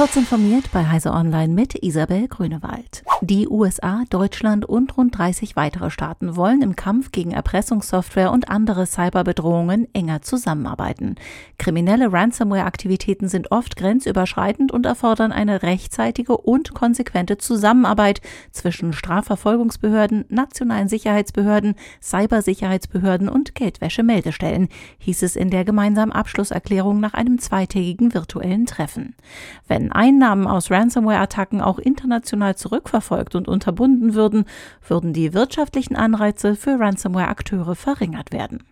Kurz informiert bei Heise Online mit Isabel Grünewald. Die USA, Deutschland und rund 30 weitere Staaten wollen im Kampf gegen Erpressungssoftware und andere Cyberbedrohungen enger zusammenarbeiten. Kriminelle Ransomware-Aktivitäten sind oft grenzüberschreitend und erfordern eine rechtzeitige und konsequente Zusammenarbeit zwischen Strafverfolgungsbehörden, nationalen Sicherheitsbehörden, Cybersicherheitsbehörden und Geldwäschemeldestellen, hieß es in der gemeinsamen Abschlusserklärung nach einem zweitägigen virtuellen Treffen. Wenn Einnahmen aus Ransomware-Attacken auch international zurückverfolgt und unterbunden würden, würden die wirtschaftlichen Anreize für Ransomware-Akteure verringert werden.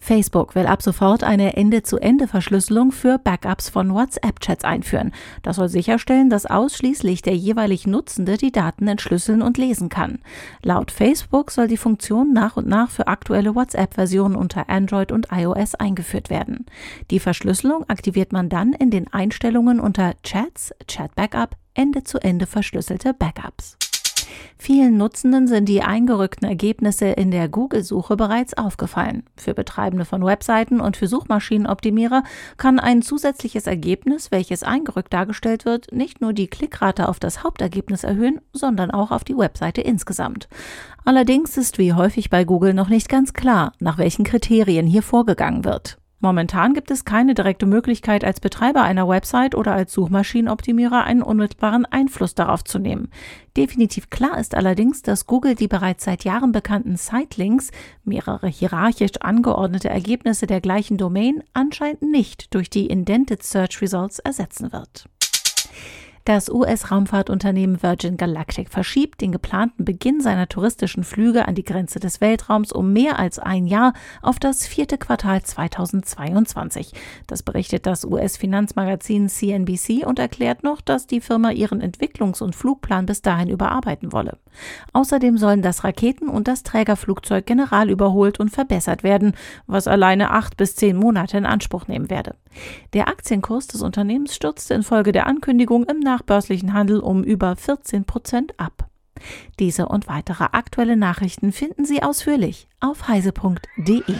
Facebook will ab sofort eine Ende-zu-Ende-Verschlüsselung für Backups von WhatsApp-Chats einführen. Das soll sicherstellen, dass ausschließlich der jeweilig Nutzende die Daten entschlüsseln und lesen kann. Laut Facebook soll die Funktion nach und nach für aktuelle WhatsApp-Versionen unter Android und iOS eingeführt werden. Die Verschlüsselung aktiviert man dann in den Einstellungen unter Chats, Chat Backup, Ende-zu-Ende verschlüsselte Backups. Vielen Nutzenden sind die eingerückten Ergebnisse in der Google-Suche bereits aufgefallen. Für Betreibende von Webseiten und für Suchmaschinenoptimierer kann ein zusätzliches Ergebnis, welches eingerückt dargestellt wird, nicht nur die Klickrate auf das Hauptergebnis erhöhen, sondern auch auf die Webseite insgesamt. Allerdings ist wie häufig bei Google noch nicht ganz klar, nach welchen Kriterien hier vorgegangen wird. Momentan gibt es keine direkte Möglichkeit, als Betreiber einer Website oder als Suchmaschinenoptimierer einen unmittelbaren Einfluss darauf zu nehmen. Definitiv klar ist allerdings, dass Google die bereits seit Jahren bekannten Sitelinks, mehrere hierarchisch angeordnete Ergebnisse der gleichen Domain, anscheinend nicht durch die Indented Search Results ersetzen wird. Das US-Raumfahrtunternehmen Virgin Galactic verschiebt den geplanten Beginn seiner touristischen Flüge an die Grenze des Weltraums um mehr als ein Jahr auf das vierte Quartal 2022. Das berichtet das US-Finanzmagazin CNBC und erklärt noch, dass die Firma ihren Entwicklungs- und Flugplan bis dahin überarbeiten wolle. Außerdem sollen das Raketen- und das Trägerflugzeug general überholt und verbessert werden, was alleine acht bis zehn Monate in Anspruch nehmen werde. Der Aktienkurs des Unternehmens stürzte infolge der Ankündigung im nachbörslichen Handel um über 14 Prozent ab. Diese und weitere aktuelle Nachrichten finden Sie ausführlich auf heise.de.